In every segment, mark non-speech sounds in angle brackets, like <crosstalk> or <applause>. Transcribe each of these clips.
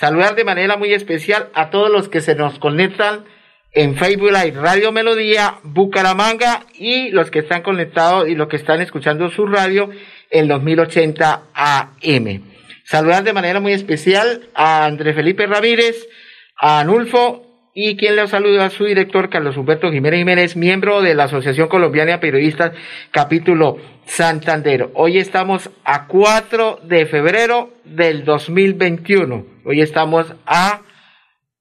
Saludar de manera muy especial a todos los que se nos conectan en Facebook Live Radio Melodía Bucaramanga y los que están conectados y los que están escuchando su radio en los 1080 AM. Saludar de manera muy especial a Andrés Felipe Ramírez, a Anulfo y quien le saluda a su director Carlos Humberto Jiménez Jiménez, miembro de la Asociación Colombiana de Periodistas, capítulo Santander. Hoy estamos a 4 de febrero del 2021. Hoy estamos a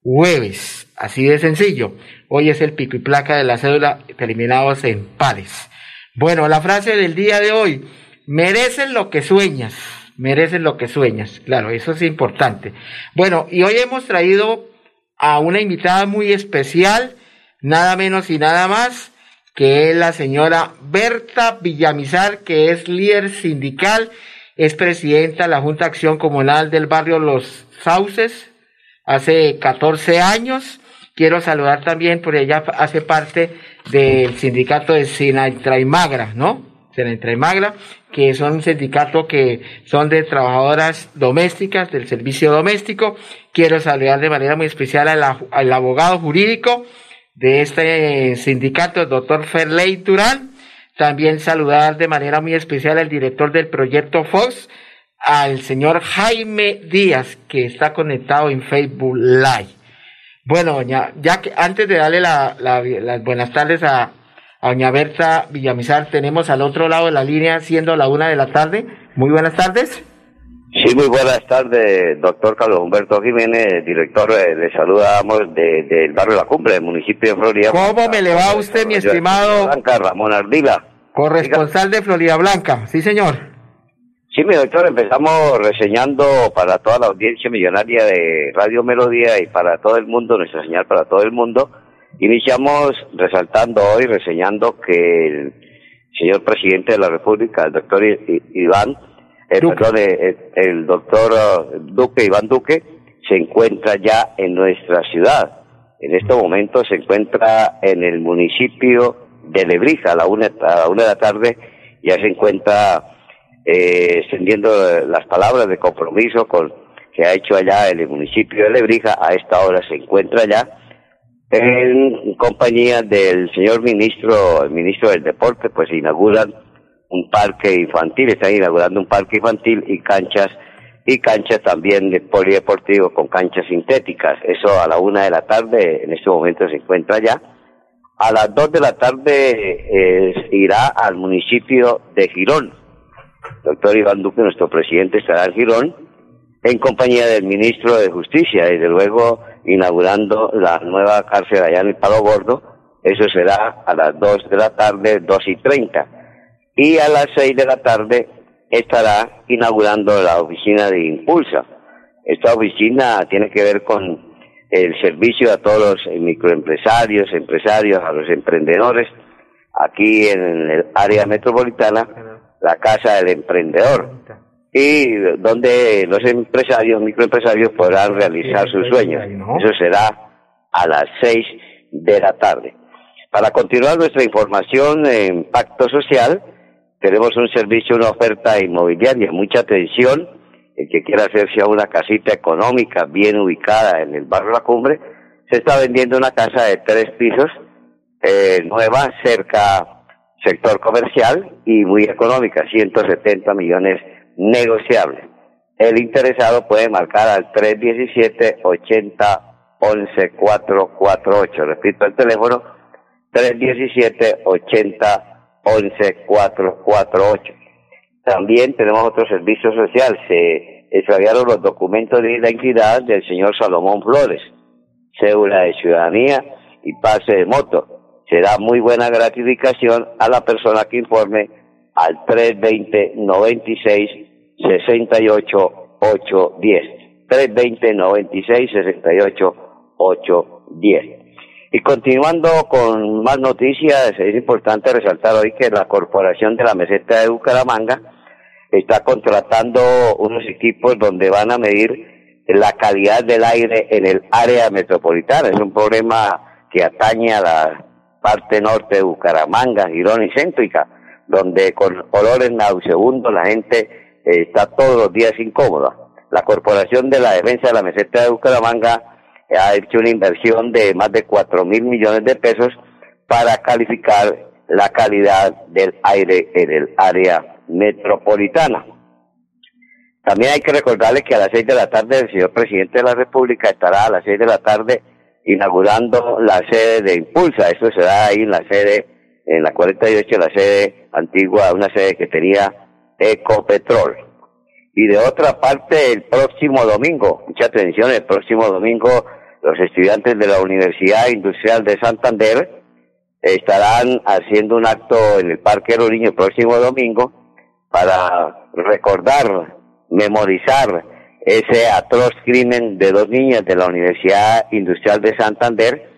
jueves, así de sencillo. Hoy es el pico y placa de la cédula terminados en pares. Bueno, la frase del día de hoy, merecen lo que sueñas, merecen lo que sueñas. Claro, eso es importante. Bueno, y hoy hemos traído a una invitada muy especial, nada menos y nada más que es la señora Berta Villamizar, que es líder sindical, es presidenta de la Junta de Acción Comunal del barrio Los Sauces, hace 14 años. Quiero saludar también, porque ella hace parte del sindicato de Sinaitraimagra, ¿no? Sinaitraimagra, que son un sindicato que son de trabajadoras domésticas, del servicio doméstico. Quiero saludar de manera muy especial al abogado jurídico, de este sindicato, el doctor Ferley Durán. También saludar de manera muy especial al director del proyecto Fox, al señor Jaime Díaz, que está conectado en Facebook Live. Bueno, doña, ya que antes de darle las buenas tardes a, a doña Berta Villamizar, tenemos al otro lado de la línea, siendo la una de la tarde. Muy buenas tardes. Sí, muy buenas tardes, doctor Carlos Humberto Jiménez, director, eh, le saludamos del barrio La Cumbre, del municipio de Florida. ¿Cómo me le va a usted, mi estimado? Blanca, Ramón Ardila. Corresponsal de Florida Blanca, sí señor. Sí, mi doctor, empezamos reseñando para toda la audiencia millonaria de Radio Melodía y para todo el mundo, nuestra señal para todo el mundo. Iniciamos resaltando hoy, reseñando que el señor presidente de la República, el doctor Iván, el, perdón, el, doctor Duque, Iván Duque, se encuentra ya en nuestra ciudad. En este momento se encuentra en el municipio de Lebrija a la una, a la una de la tarde, ya se encuentra eh, extendiendo las palabras de compromiso con que ha hecho allá en el municipio de Lebrija, a esta hora se encuentra allá en compañía del señor ministro, el ministro del deporte, pues inauguran un parque infantil, están inaugurando un parque infantil y canchas y canchas también de polideportivo con canchas sintéticas. Eso a la una de la tarde, en este momento se encuentra ya. A las dos de la tarde irá al municipio de Girón. Doctor Iván Duque, nuestro presidente, estará en Girón en compañía del ministro de Justicia, desde luego inaugurando la nueva cárcel allá en el Palo Gordo. Eso será a las dos de la tarde, dos y treinta y a las seis de la tarde estará inaugurando la oficina de Impulsa. Esta oficina tiene que ver con el servicio a todos los microempresarios, empresarios, a los emprendedores, aquí en el área metropolitana, la Casa del Emprendedor, y donde los empresarios, microempresarios podrán realizar sus sueños. Eso será a las seis de la tarde. Para continuar nuestra información en Pacto Social, tenemos un servicio, una oferta inmobiliaria, mucha atención, el que quiera hacerse a una casita económica bien ubicada en el barrio La Cumbre, se está vendiendo una casa de tres pisos, eh, nueva, cerca sector comercial y muy económica, 170 millones negociables. El interesado puede marcar al 317 80 11 448. Repito el teléfono, 317 80 11448. También tenemos otro servicio social. Se extraviaron los documentos de identidad del señor Salomón Flores, cédula de ciudadanía y pase de moto. Será muy buena gratificación a la persona que informe al 320 96 68 810. 320 96 68 810. Y continuando con más noticias, es importante resaltar hoy que la Corporación de la Meseta de Bucaramanga está contratando unos equipos donde van a medir la calidad del aire en el área metropolitana. Es un problema que atañe a la parte norte de Bucaramanga, Girón y Céntrica, donde con olores nauseabundos la gente está todos los días incómoda. La Corporación de la Defensa de la Meseta de Bucaramanga ha hecho una inversión de más de cuatro mil millones de pesos para calificar la calidad del aire en el área metropolitana. También hay que recordarle que a las seis de la tarde el señor presidente de la República estará a las seis de la tarde inaugurando la sede de Impulsa. Esto será ahí en la sede, en la 48, la sede antigua, una sede que tenía Ecopetrol. Y de otra parte, el próximo domingo, mucha atención, el próximo domingo los estudiantes de la Universidad Industrial de Santander estarán haciendo un acto en el Parque Niños el próximo domingo para recordar, memorizar ese atroz crimen de dos niñas de la Universidad Industrial de Santander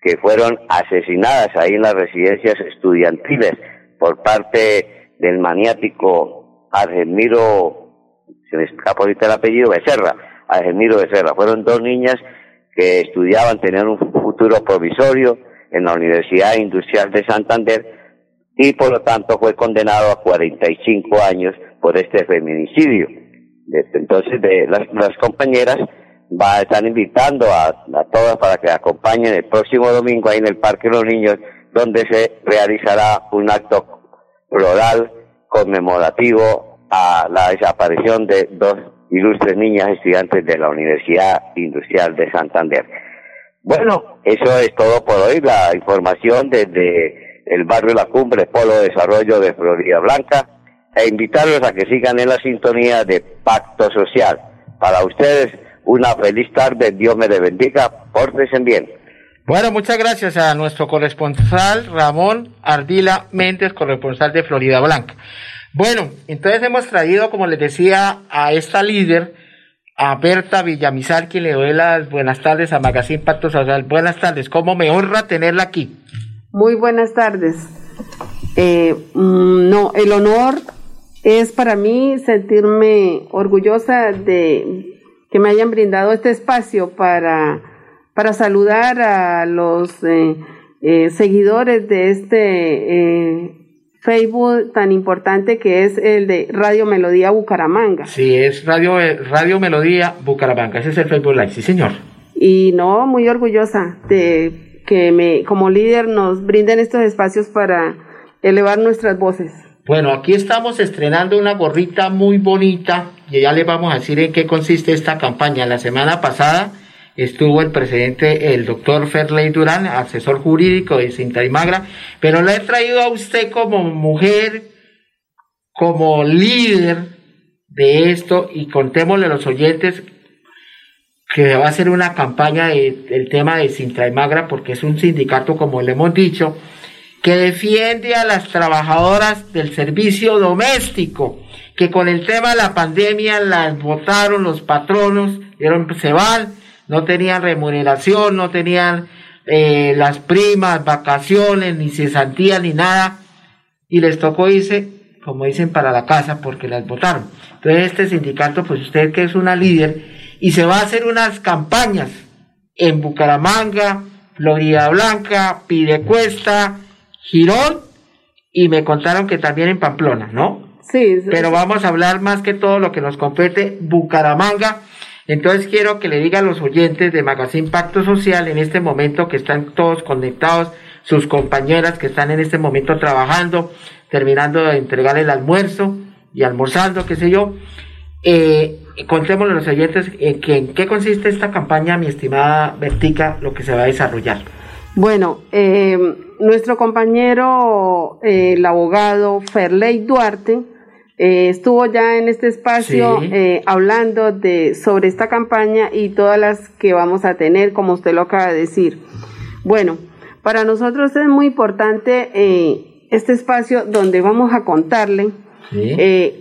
que fueron asesinadas ahí en las residencias estudiantiles por parte del maniático Argemiro, se me escapa ahorita el apellido, Becerra, Argemiro Becerra. Fueron dos niñas que estudiaban, tenían un futuro provisorio en la Universidad Industrial de Santander y por lo tanto fue condenado a 45 años por este feminicidio. Entonces, de las, compañeras va, están invitando a, a, todas para que acompañen el próximo domingo ahí en el Parque de los Niños, donde se realizará un acto floral conmemorativo a la desaparición de dos ilustres niñas estudiantes de la Universidad Industrial de Santander. Bueno, eso es todo por hoy, la información desde el barrio La Cumbre, Polo de Desarrollo de Florida Blanca, e invitarlos a que sigan en la sintonía de Pacto Social. Para ustedes, una feliz tarde, Dios me le bendiga, pórtense bien. Bueno, muchas gracias a nuestro corresponsal Ramón Ardila Méndez, corresponsal de Florida Blanca. Bueno, entonces hemos traído, como les decía, a esta líder, a Berta Villamizar, quien le doy las buenas tardes a Magazine Pacto Social. Buenas tardes, ¿cómo me honra tenerla aquí? Muy buenas tardes. Eh, mm, no, el honor es para mí sentirme orgullosa de que me hayan brindado este espacio para, para saludar a los eh, eh, seguidores de este Facebook tan importante que es el de Radio Melodía Bucaramanga. Sí, es Radio, Radio Melodía Bucaramanga, ese es el Facebook Live, sí señor. Y no, muy orgullosa de que me, como líder nos brinden estos espacios para elevar nuestras voces. Bueno, aquí estamos estrenando una gorrita muy bonita y ya les vamos a decir en qué consiste esta campaña. La semana pasada estuvo el presidente, el doctor Ferley Durán, asesor jurídico de Cinta y Magra, pero le he traído a usted como mujer, como líder de esto y contémosle a los oyentes que va a ser una campaña del tema de Cinta y Magra porque es un sindicato, como le hemos dicho, que defiende a las trabajadoras del servicio doméstico, que con el tema de la pandemia las votaron los patronos, dieron, se van, no tenían remuneración, no tenían eh, las primas, vacaciones, ni cesantía, ni nada, y les tocó irse, como dicen, para la casa porque las votaron. Entonces este sindicato, pues usted que es una líder, y se va a hacer unas campañas en Bucaramanga, Florida Blanca, Pidecuesta, Girón, y me contaron que también en Pamplona, ¿no? Sí, sí. Pero vamos a hablar más que todo lo que nos compete Bucaramanga entonces quiero que le diga a los oyentes de Magazine Pacto Social en este momento que están todos conectados, sus compañeras que están en este momento trabajando, terminando de entregar el almuerzo y almorzando, qué sé yo. Eh, contémosle a los oyentes en, qué consiste esta campaña, mi estimada Bertica, lo que se va a desarrollar. Bueno, eh, nuestro compañero, eh, el abogado Ferley Duarte, eh, estuvo ya en este espacio eh, hablando de sobre esta campaña y todas las que vamos a tener, como usted lo acaba de decir. Bueno, para nosotros es muy importante eh, este espacio donde vamos a contarle.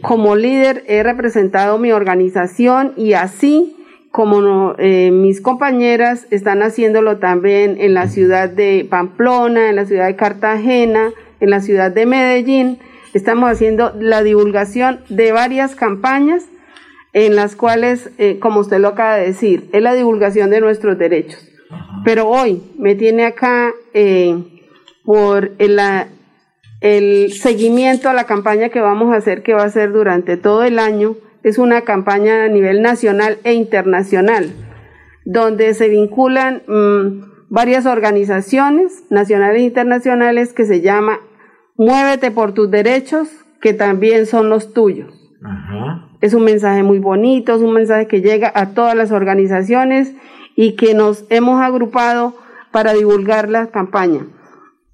como líder he representado mi organización y así como eh, mis compañeras están haciéndolo también en la ciudad de Pamplona, en la ciudad de Cartagena, en la ciudad de Medellín, estamos haciendo la divulgación de varias campañas en las cuales, eh, como usted lo acaba de decir, es la divulgación de nuestros derechos. Pero hoy me tiene acá eh, por el, el seguimiento a la campaña que vamos a hacer, que va a ser durante todo el año. Es una campaña a nivel nacional e internacional, donde se vinculan mm, varias organizaciones nacionales e internacionales que se llama Muévete por tus derechos, que también son los tuyos. Es un mensaje muy bonito, es un mensaje que llega a todas las organizaciones y que nos hemos agrupado para divulgar la campaña.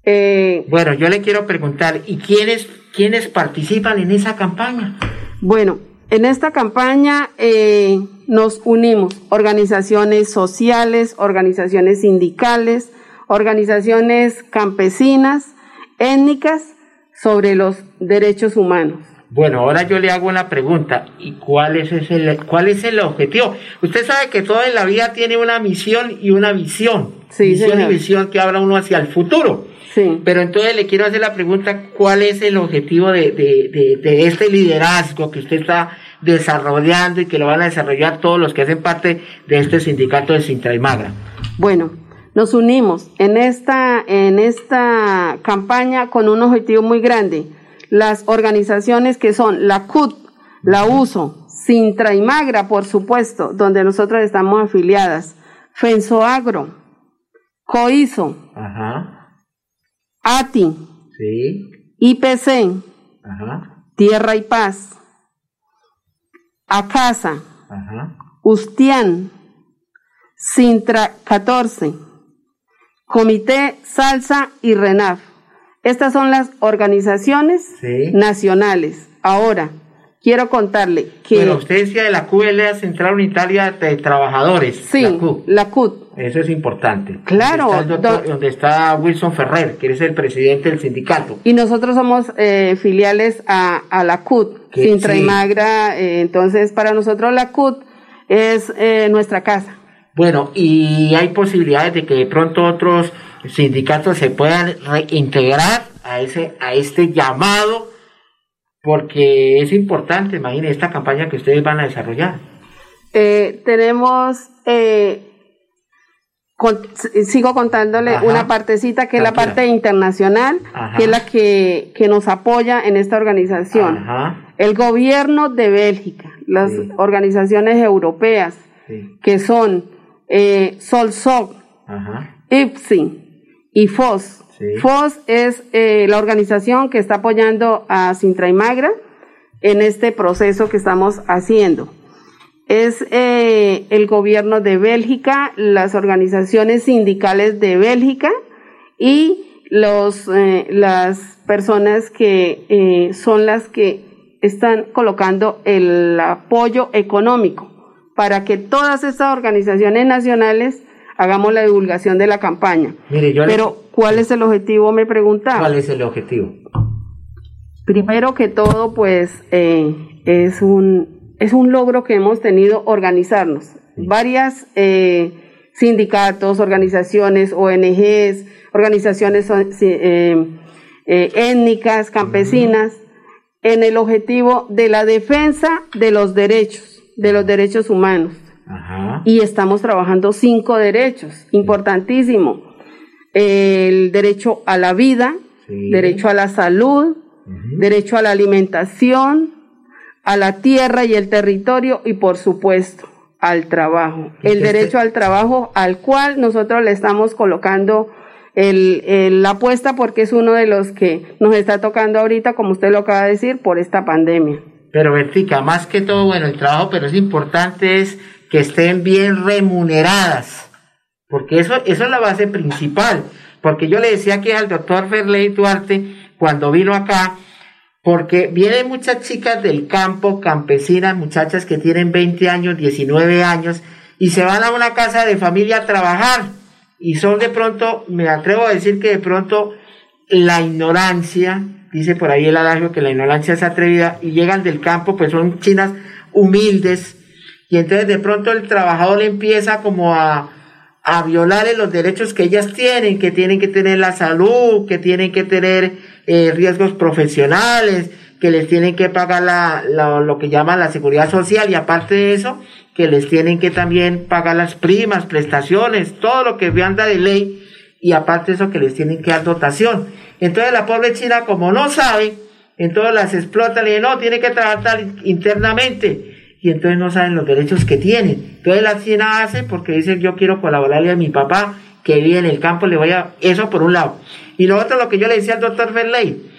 Eh, bueno, yo le quiero preguntar, ¿y quiénes, quiénes participan en esa campaña? Bueno, en esta campaña eh, nos unimos organizaciones sociales, organizaciones sindicales, organizaciones campesinas, étnicas, sobre los derechos humanos. Bueno, ahora yo le hago una pregunta. ¿Y cuál es, ese, cuál es el objetivo? Usted sabe que todo en la vida tiene una misión y una visión. Sí, misión y visión que habla uno hacia el futuro. Sí. Pero entonces le quiero hacer la pregunta, ¿cuál es el objetivo de, de, de, este liderazgo que usted está desarrollando y que lo van a desarrollar todos los que hacen parte de este sindicato de Sintra y Magra? Bueno, nos unimos en esta, en esta campaña con un objetivo muy grande las organizaciones que son la CUT, la USO, Sintra y Magra, por supuesto, donde nosotros estamos afiliadas, Fensoagro, COISO, ATI, IPC, Tierra y Paz, ACASA, Ustián, Sintra 14, Comité Salsa y RENAF. Estas son las organizaciones nacionales. Ahora, quiero contarle que... Pero usted decía de la CUT es la Central Unitaria de Trabajadores. Sí, la CUT. Eso es importante. Claro. Donde está, Wilson Ferrer, que es el presidente del sindicato. Y nosotros somos eh, filiales a, la CUT, Sintra y Magra. Eh, entonces, para nosotros la CUT es eh, nuestra casa. Bueno, y hay posibilidades de que de pronto otros sindicatos se puedan reintegrar a, ese, a este llamado, porque es importante, imagínense, esta campaña que ustedes van a desarrollar. Eh, tenemos, eh, sigo contándole una partecita que es la parte internacional, que es la que, nos apoya en esta organización. El gobierno de Bélgica, las organizaciones europeas, que son eh, SOLSOC, IPSI, y FOS. FOS es eh, la organización que está apoyando a Sintra y Magra en este proceso que estamos haciendo. Es eh, el gobierno de Bélgica, las organizaciones sindicales de Bélgica y los, eh, las personas que son las que están colocando el apoyo económico para que todas estas organizaciones nacionales hagamos la divulgación de la campaña. Pero, ¿cuál es el objetivo? Me preguntaba. ¿Cuál es el objetivo? Primero que todo, pues, eh, es, un, es un logro que hemos tenido organizarnos. Varias eh, sindicatos, organizaciones, ONGs, organizaciones eh, étnicas, campesinas, en el objetivo de la defensa de los derechos, de los derechos humanos y estamos trabajando cinco derechos, importantísimo. El derecho a la vida, derecho a la salud, derecho a la alimentación, a la tierra y el territorio y por supuesto al trabajo. El derecho al trabajo al cual nosotros le estamos colocando la apuesta porque es uno de los que nos está tocando ahorita, como usted lo acaba de decir, por esta pandemia. Pero Vertica, más que todo, bueno, el trabajo, pero es importante es que estén bien remuneradas, porque eso, eso es la base principal. Porque yo le decía que al doctor Ferley Duarte, cuando vino acá, porque vienen muchas chicas del campo, campesinas, muchachas que tienen 20 años, 19 años, y se van a una casa de familia a trabajar, y son de pronto, me atrevo a decir que de pronto la ignorancia, dice por ahí el adagio que la ignorancia es atrevida, y llegan del campo, pues son chinas humildes, y entonces de pronto el trabajador empieza como a, a los derechos que ellas tienen, que tienen que tener la salud, que tienen que tener eh, riesgos profesionales, que les tienen que pagar la, lo que llaman la seguridad social y aparte de eso, que les tienen que también pagar las primas, prestaciones, todo lo que anda de ley y aparte de eso que les tienen que dar dotación. Entonces la pobre china como no sabe, entonces las explotan y dicen, no, tiene que trabajar internamente y entonces no saben los derechos que tienen. Entonces la china hace porque dice yo quiero colaborarle a mi papá que vive en el campo, le voy a... Eso por un lado. Y lo otro, lo que yo le decía al doctor Ferley,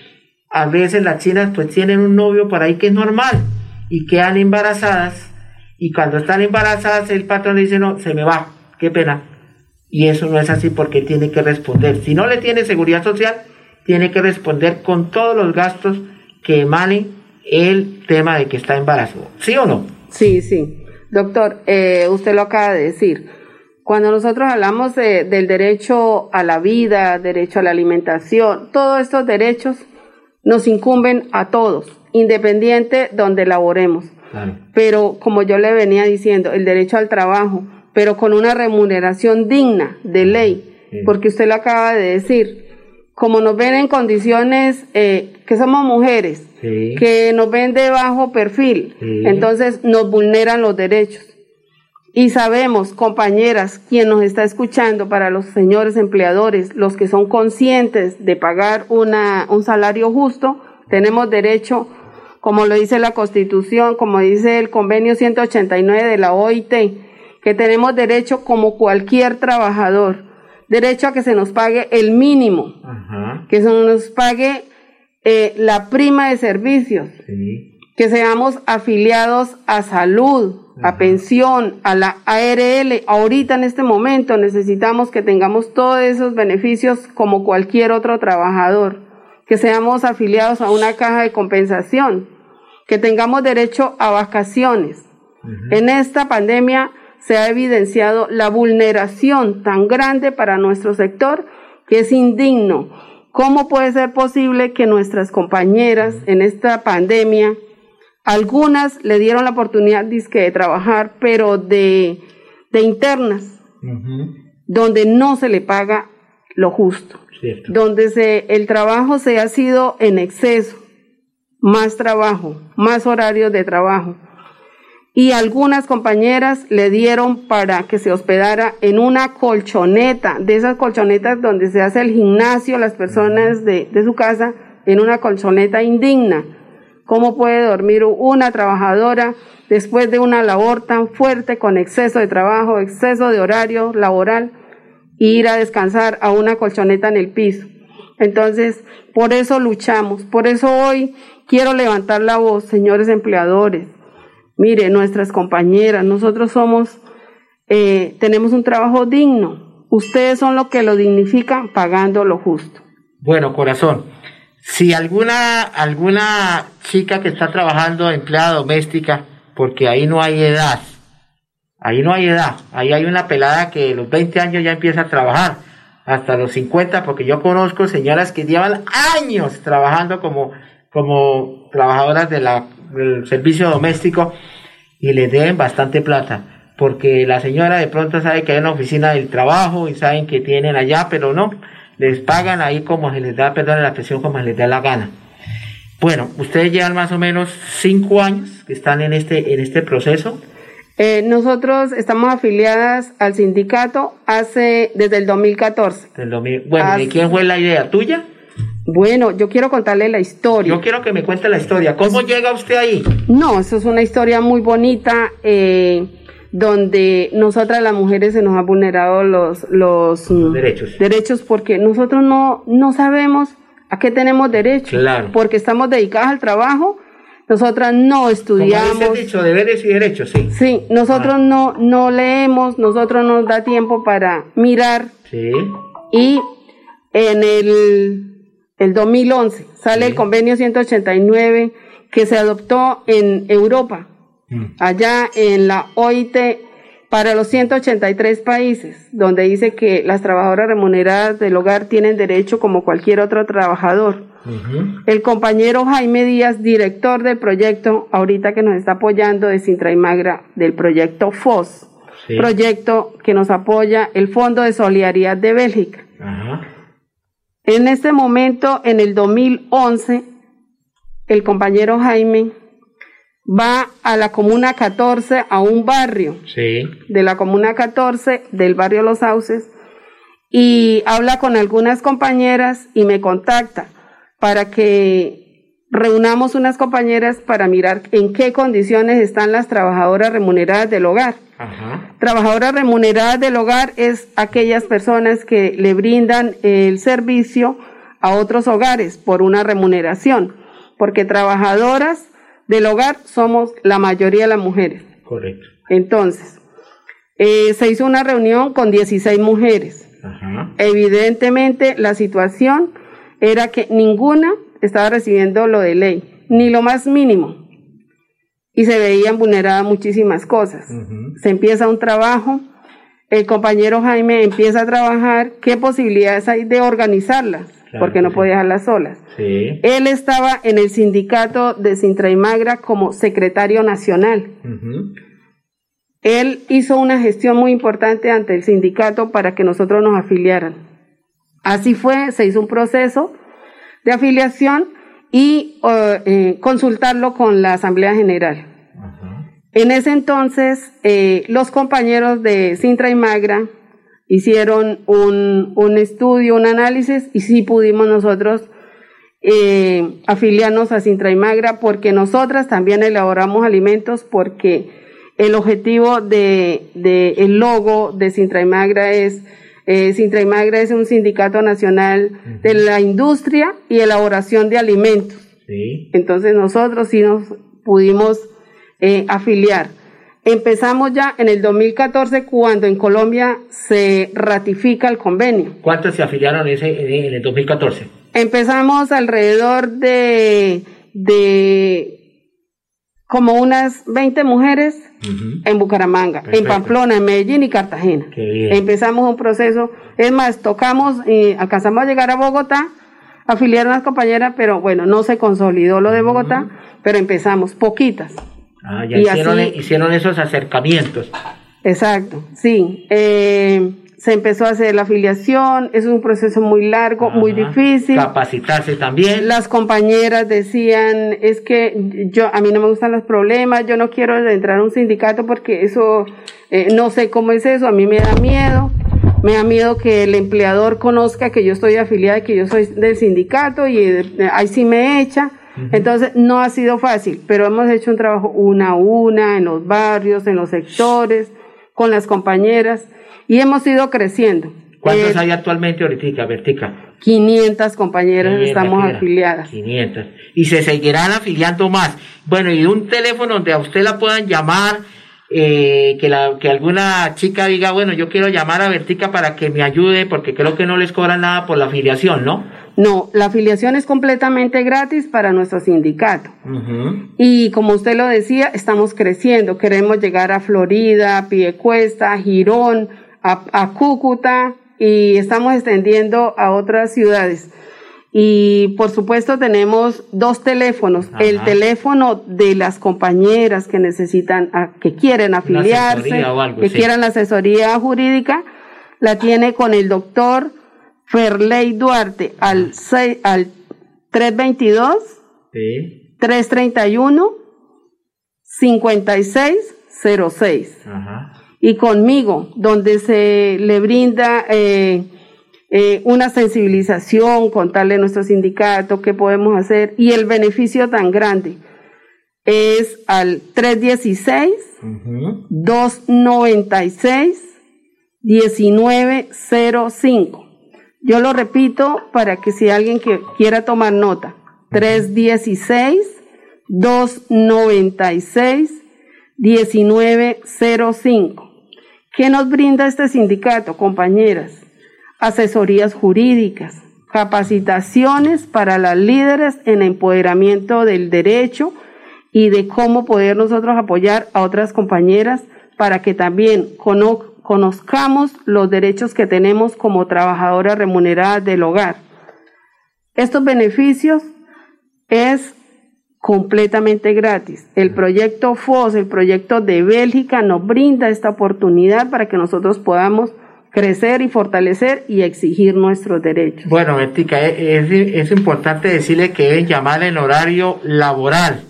a veces las chinas pues tienen un novio por ahí que es normal y quedan embarazadas y cuando están embarazadas el patrón le dice no, se me va, qué pena. Y eso no es así porque tiene que responder. Si no le tiene seguridad social, tiene que responder con todos los gastos que emanen el tema de que está embarazado. ¿Sí o no? Sí, sí. Doctor, eh, usted lo acaba de decir. Cuando nosotros hablamos del derecho a la vida, derecho a la alimentación, todos estos derechos nos incumben a todos, independiente donde laboremos. Pero como yo le venía diciendo, el derecho al trabajo, pero con una remuneración digna de ley, porque usted lo acaba de decir, como nos ven en condiciones eh, que somos mujeres, que nos ven de bajo perfil, entonces nos vulneran los derechos. Y sabemos, compañeras, quien nos está escuchando, para los señores empleadores, los que son conscientes de pagar una, un salario justo, tenemos derecho, como lo dice la Constitución, como dice el convenio 189 de la OIT, que tenemos derecho como cualquier trabajador, derecho a que se nos pague el mínimo, que se nos pague eh, la prima de servicios, que seamos afiliados a salud, a pensión, a la ARL. Ahorita en este momento necesitamos que tengamos todos esos beneficios como cualquier otro trabajador, que seamos afiliados a una caja de compensación, que tengamos derecho a vacaciones. En esta pandemia se ha evidenciado la vulneración tan grande para nuestro sector que es indigno. ¿Cómo puede ser posible que nuestras compañeras en esta pandemia algunas le dieron la oportunidad de trabajar, pero de, internas, donde no se le paga lo justo, donde se, el trabajo se ha sido en exceso, más trabajo, más horarios de trabajo. Y algunas compañeras le dieron para que se hospedara en una colchoneta, de esas colchonetas donde se hace el gimnasio, las personas de, de su casa, en una colchoneta indigna ¿Cómo puede dormir una trabajadora después de una labor tan fuerte con exceso de trabajo, exceso de horario laboral, e ir a descansar a una colchoneta en el piso? Entonces, por eso luchamos, por eso hoy quiero levantar la voz, señores empleadores. Mire, nuestras compañeras, nosotros somos, eh, tenemos un trabajo digno. Ustedes son los que lo dignifican pagando lo justo. Bueno, corazón, si alguna, alguna chica que está trabajando empleada doméstica, porque ahí no hay edad, ahí no hay edad, ahí hay una pelada que a los 20 años ya empieza a trabajar, hasta los 50, porque yo conozco señoras que llevan años trabajando como, como trabajadoras de la, del servicio doméstico y les deben bastante plata, porque la señora de pronto sabe que hay una oficina del trabajo y saben que tienen allá, pero no, les pagan ahí como se les da, perdón, la presión como se les da la gana. Bueno, ustedes llevan más o menos cinco años que están en este, en este proceso. Eh, nosotros estamos afiliadas al sindicato hace desde el 2014. bueno, ¿de quién fue la idea? ¿Tuya? Bueno, yo quiero contarle la historia. Yo quiero que me cuente la historia. ¿Cómo llega usted ahí? No, eso es una historia muy bonita. Eh, donde nosotras las mujeres se nos han vulnerado los, los, mm, derechos. derechos porque nosotros no, no sabemos a qué tenemos derecho, porque estamos dedicadas al trabajo, nosotras no estudiamos. Como dicho, deberes y derechos, sí. Sí, nosotros ah. no, no leemos, nosotros nos da tiempo para mirar. Sí. Y en el, el 2011 sale el convenio 189 que se adoptó en Europa Mm. allá en la OIT para los 183 países, donde dice que las trabajadoras remuneradas del hogar tienen derecho como cualquier otro trabajador. El compañero Jaime Díaz, director del proyecto, ahorita que nos está apoyando de Sintra y Magra, del proyecto FOS, proyecto que nos apoya el Fondo de Solidaridad de Bélgica. En este momento, en el 2011, el compañero Jaime va a la Comuna 14, a un barrio de la Comuna 14, del barrio Los Sauces, y habla con algunas compañeras y me contacta para que reunamos unas compañeras para mirar en qué condiciones están las trabajadoras remuneradas del hogar. Trabajadoras remuneradas del hogar es aquellas personas que le brindan el servicio a otros hogares por una remuneración, porque trabajadoras del hogar somos la mayoría de las mujeres. Correcto. Entonces, eh, se hizo una reunión con 16 mujeres. Evidentemente, la situación era que ninguna estaba recibiendo lo de ley, ni lo más mínimo. Y se veían vulneradas muchísimas cosas. Se empieza un trabajo, el compañero Jaime empieza a trabajar, ¿qué posibilidades hay de organizarlas? porque no podía dejarlas solas. Él estaba en el sindicato de Sintra y Magra como secretario nacional. Él hizo una gestión muy importante ante el sindicato para que nosotros nos afiliaran. Así fue, se hizo un proceso de afiliación y eh, eh, consultarlo con la Asamblea General. En ese entonces, eh, los compañeros de Sintra y Magra hicieron un, un estudio, un análisis y sí pudimos nosotros eh, afiliarnos a Sintra y Magra porque nosotras también elaboramos alimentos porque el objetivo de, de el logo de Sintra y Magra es eh, Sintra y Magra es un sindicato nacional de la industria y elaboración de alimentos. Entonces nosotros sí nos pudimos eh, afiliar. Empezamos ya en el 2014 cuando en Colombia se ratifica el convenio. ¿Cuántos se afiliaron en, en el 2014? Empezamos alrededor de, de como unas 20 mujeres en Bucaramanga, en Pamplona, en Medellín y Cartagena. Empezamos un proceso, es más, tocamos y alcanzamos a llegar a Bogotá, afiliar a unas compañeras, pero bueno, no se consolidó lo de Bogotá, pero empezamos, poquitas. Ah, ya hicieron, hicieron esos acercamientos. Exacto, sí. Eh, se empezó a hacer la afiliación, es un proceso muy largo, muy difícil. Capacitarse también. Las compañeras decían, es que yo a mí no me gustan los problemas, yo no quiero entrar a un sindicato porque eso, eh, no sé cómo es eso, a mí me da miedo. Me da miedo que el empleador conozca que yo estoy afiliada, que yo soy del sindicato y eh, ahí sí me echa. Entonces, no ha sido fácil, pero hemos hecho un trabajo una a una en los barrios, en los sectores, con las compañeras y hemos ido creciendo. ¿Cuántos eh, hay actualmente ahorita, Vertica? 500 compañeras estamos afiliadas. 500. Y se seguirán afiliando más. Bueno, y un teléfono donde a usted la puedan llamar, eh, que, la, que alguna chica diga, bueno, yo quiero llamar a Vertica para que me ayude, porque creo que no les cobran nada por la afiliación, ¿no? No, la afiliación es completamente gratis para nuestro sindicato. Y como usted lo decía, estamos creciendo. Queremos llegar a Florida, Piedecuesta, Girón, a, Cúcuta y estamos extendiendo a otras ciudades. Y por supuesto tenemos dos teléfonos. El teléfono de las compañeras que necesitan, que quieren afiliarse, que quieran la asesoría jurídica, la tiene con el doctor Ferley Duarte al, 6, al 322 sí. 331 5606. Ajá. Y conmigo, donde se le brinda eh, eh, una sensibilización, contarle a nuestro sindicato qué podemos hacer y el beneficio tan grande es al 316 296 1905. Yo lo repito para que si alguien que quiera tomar nota, 316-296-1905. ¿Qué nos brinda este sindicato, compañeras? Asesorías jurídicas, capacitaciones para las líderes en empoderamiento del derecho y de cómo poder nosotros apoyar a otras compañeras para que también conozcamos los derechos que tenemos como trabajadoras remuneradas del hogar. Estos beneficios es completamente gratis. El proyecto FOS, el proyecto de Bélgica, nos brinda esta oportunidad para que nosotros podamos crecer y fortalecer y exigir nuestros derechos. Bueno, Betica, es, es importante decirle que deben llamar en horario laboral.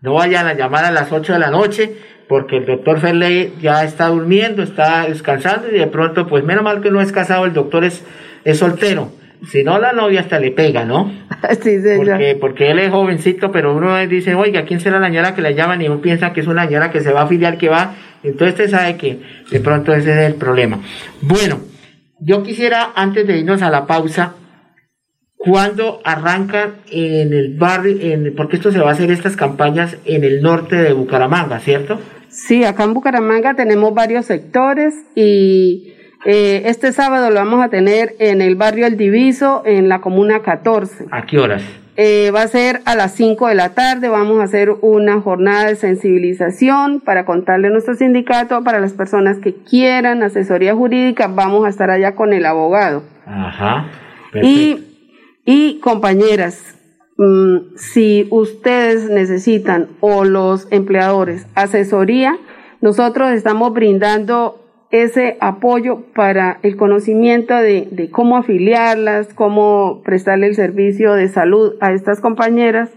No vayan a llamar a las 8 de la noche porque el doctor Ferley ya está durmiendo, está descansando y de pronto, pues menos mal que no es casado, el doctor es, es soltero. Si no, la novia hasta le pega, ¿no? <laughs> Sí, señor. Porque, porque él es jovencito, pero uno dice, oiga, ¿quién será la señora que la llaman? Y uno piensa que es una señora que se va a afiliar, que va. Entonces usted sabe que de pronto ese es el problema. Bueno, yo quisiera, antes de irnos a la pausa, ¿cuándo arrancan en el barrio? En, porque esto se va a hacer estas campañas en el norte de Bucaramanga, ¿cierto? Sí, acá en Bucaramanga tenemos varios sectores y eh, este sábado lo vamos a tener en el barrio El Diviso, en la comuna 14. ¿A qué horas? Eh, va a ser a las 5 de la tarde, vamos a hacer una jornada de sensibilización para contarle a nuestro sindicato, para las personas que quieran asesoría jurídica, vamos a estar allá con el abogado. Ajá. Y, y compañeras, Mm, si ustedes necesitan o los empleadores asesoría, nosotros estamos brindando ese apoyo para el conocimiento de, cómo afiliarlas, cómo prestarle el servicio de salud a estas compañeras.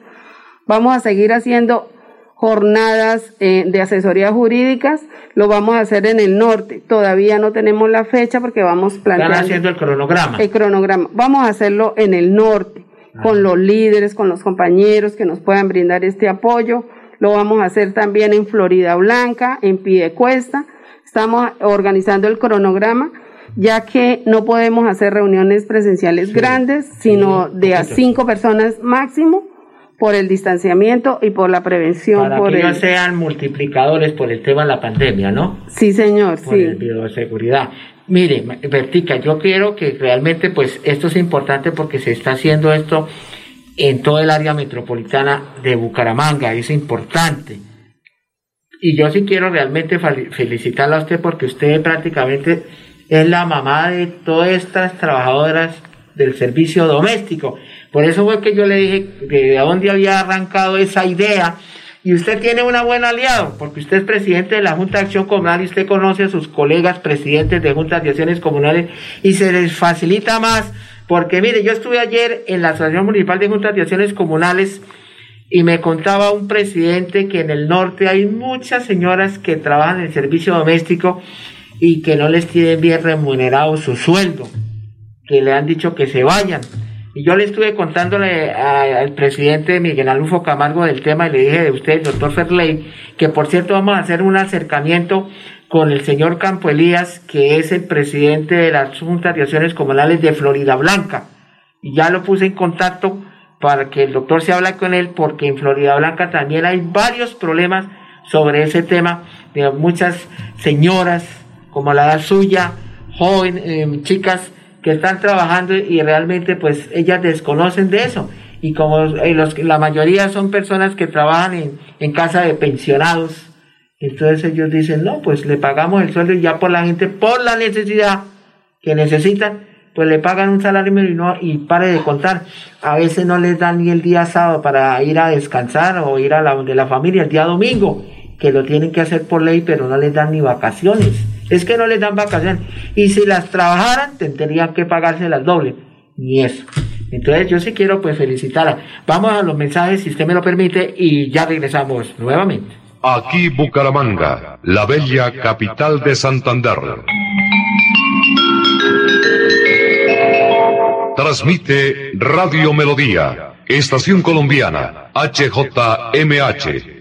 Vamos a seguir haciendo jornadas eh, de asesoría jurídicas, lo vamos a hacer en el norte. Todavía no tenemos la fecha porque vamos planteando. Están haciendo el cronograma. El cronograma. Vamos a hacerlo en el norte con los líderes, con los compañeros que nos puedan brindar este apoyo. Lo vamos a hacer también en Florida Blanca, en Piedecuesta. Estamos organizando el cronograma, ya que no podemos hacer reuniones presenciales grandes, sino de a cinco personas máximo por el distanciamiento y por la prevención. Para por que ellos sean multiplicadores por el tema de la pandemia, ¿no? Sí, señor, por sí. El bioseguridad. Mire, Vertica, yo quiero que realmente pues esto es importante porque se está haciendo esto en todo el área metropolitana de Bucaramanga, es importante. Y yo sí quiero realmente felicitarla a usted porque usted prácticamente es la mamá de todas estas trabajadoras del servicio doméstico. Por eso fue que yo le dije de dónde había arrancado esa idea y usted tiene una buena aliado, porque usted es presidente de la Junta de Acción Comunal y usted conoce a sus colegas presidentes de juntas de acciones comunales y se les facilita más, porque mire, yo estuve ayer en la Asociación Municipal de Juntas de Acciones Comunales y me contaba un presidente que en el norte hay muchas señoras que trabajan en servicio doméstico y que no les tienen bien remunerado su sueldo, que le han dicho que se vayan y yo le estuve contándole al presidente Miguel Alufo Camargo del tema y le dije de usted, doctor Ferley, que por cierto vamos a hacer un acercamiento con el señor Campo Elías, que es el presidente de las juntas de acciones comunales de Florida Blanca. Y ya lo puse en contacto para que el doctor se hable con él, porque en Florida Blanca también hay varios problemas sobre ese tema de muchas señoras, como la suya, jóvenes, eh, chicas, que están trabajando y realmente pues ellas desconocen de eso. Y como eh, los, la mayoría son personas que trabajan en, en casa de pensionados, entonces ellos dicen, no, pues le pagamos el sueldo y ya por la gente, por la necesidad que necesitan, pues le pagan un salario mínimo y, pare de contar. A veces no les dan ni el día sábado para ir a descansar o ir a la donde la familia el día domingo, que lo tienen que hacer por ley, pero no les dan ni vacaciones. Es que no les dan vacaciones. Y si las trabajaran, tendrían que pagarse las doble. Ni eso. Entonces yo sí quiero pues felicitarla. Vamos a los mensajes, si usted me lo permite, y ya regresamos nuevamente. Aquí Bucaramanga, la bella capital de Santander. Transmite Radio Melodía, Estación Colombiana, HJMH.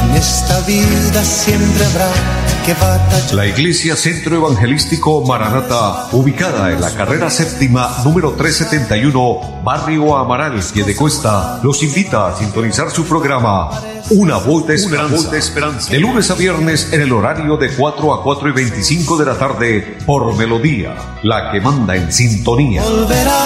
En esta vida siempre habrá que batallar. La Iglesia Centro Evangelístico Maranata, ubicada en la carrera séptima número 371, Barrio Amaral, Cuesta, los invita a sintonizar su programa Una Voz de Esperanza. de Esperanza. De lunes a viernes en el horario de 4 a 4 y 25 de la tarde por Melodía, la que manda en sintonía. Volverá,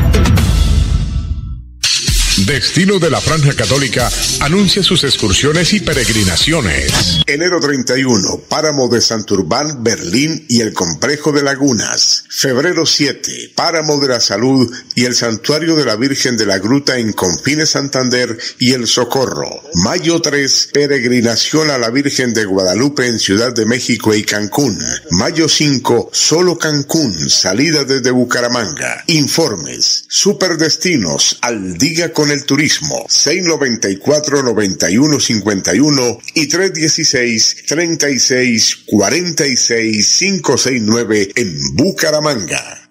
Destino de la Franja Católica anuncia sus excursiones y peregrinaciones. Enero 31, Páramo de Santurbán, Berlín y el Complejo de Lagunas. Febrero 7, Páramo de la Salud y el Santuario de la Virgen de la Gruta en Confines Santander y El Socorro. Mayo 3, peregrinación a la Virgen de Guadalupe en Ciudad de México y Cancún. Mayo 5, solo Cancún, salida desde Bucaramanga. Informes, superdestinos, al con el turismo, 694-9151 y 316-3646-569 en Bucaramanga.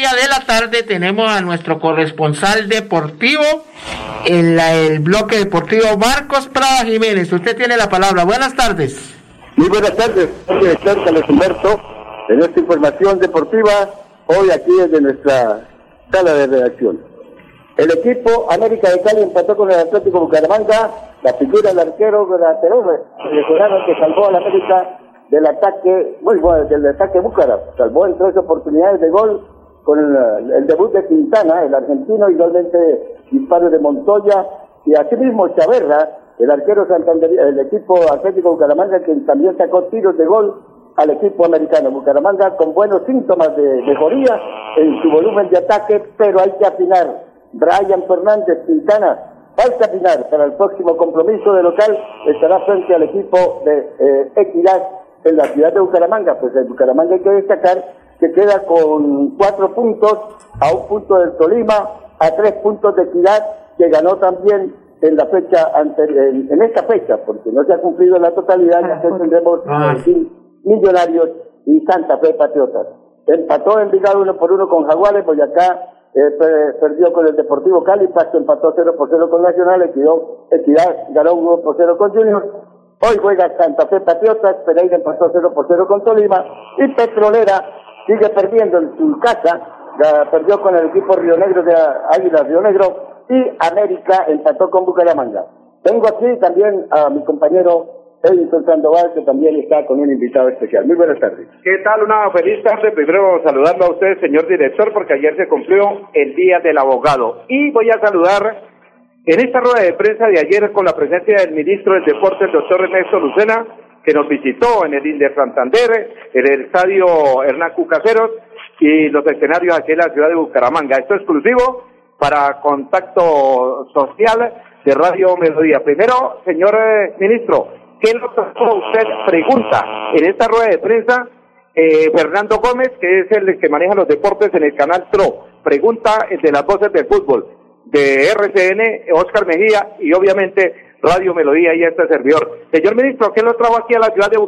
de la tarde, tenemos a nuestro corresponsal deportivo en la- el bloque deportivo, Marcos Prada Jiménez. Usted tiene la palabra. Buenas tardes. Muy buenas tardes, el Carlos Humberto, en esta información deportiva, hoy aquí desde nuestra sala de redacción. El equipo América de Cali empató con el Atlético Bucaramanga, la figura del arquero Graterove, venezolano que salvó al América del ataque, muy bueno, del ataque Búcara, salvó en tres oportunidades de gol con el, el debut de Quintana, el argentino, igualmente disparos de Montoya, y asimismo Chaverra, el arquero Santander, el equipo Atlético Bucaramanga, que también sacó tiros de gol al equipo americano. Bucaramanga con buenos síntomas de mejoría en su volumen de ataque, pero hay que afinar. Brian Fernández Quintana, falta afinar para el próximo compromiso de local, estará frente al equipo de eh, Equidad en la ciudad de Bucaramanga. Pues en Bucaramanga hay que destacar que queda con cuatro puntos a un punto del Tolima, a tres puntos de Equidad, que ganó también en la fecha anterior, en, en esta fecha, porque no se ha cumplido la totalidad, ya que tendremos Ah. eh, Millonarios y Santa Fe Patriotas. Empató Envigado uno por uno con Jaguares, Boyacá eh, per- perdió con el Deportivo Cali, Pasto empató 0 por 0 con Nacional, Equidad, Equidad ganó 1 por 0 con Junior. Hoy juega Santa Fe Patriotas, Pereira empató 0 por 0 con Tolima y Petrolera sigue perdiendo en su casa, la perdió con el equipo Río Negro de Águila Río Negro y América empató con Bucaramanga. Tengo aquí también a mi compañero Edison Sandoval, que también está con un invitado especial. Muy buenas tardes. ¿Qué tal? Una feliz tarde. Primero saludarlo a usted, señor director, porque ayer se cumplió el Día del Abogado. Y voy a saludar en esta rueda de prensa de ayer con la presencia del ministro del Deporte, el doctor Ernesto Lucena, que nos visitó en el Inder Santander, en el estadio Hernán Cucaseros y los escenarios aquí en la ciudad de Bucaramanga. Esto es exclusivo para contacto social de Radio Melodía. Primero, señor eh, ministro, ¿qué lo usted pregunta en esta rueda de prensa? Eh, Fernando Gómez, que es el que maneja los deportes en el canal TRO, pregunta de las voces del fútbol de RCN, Oscar Mejía y obviamente Radio Melodía y este servidor. Señor ministro, ¿qué lo trajo aquí a la ciudad de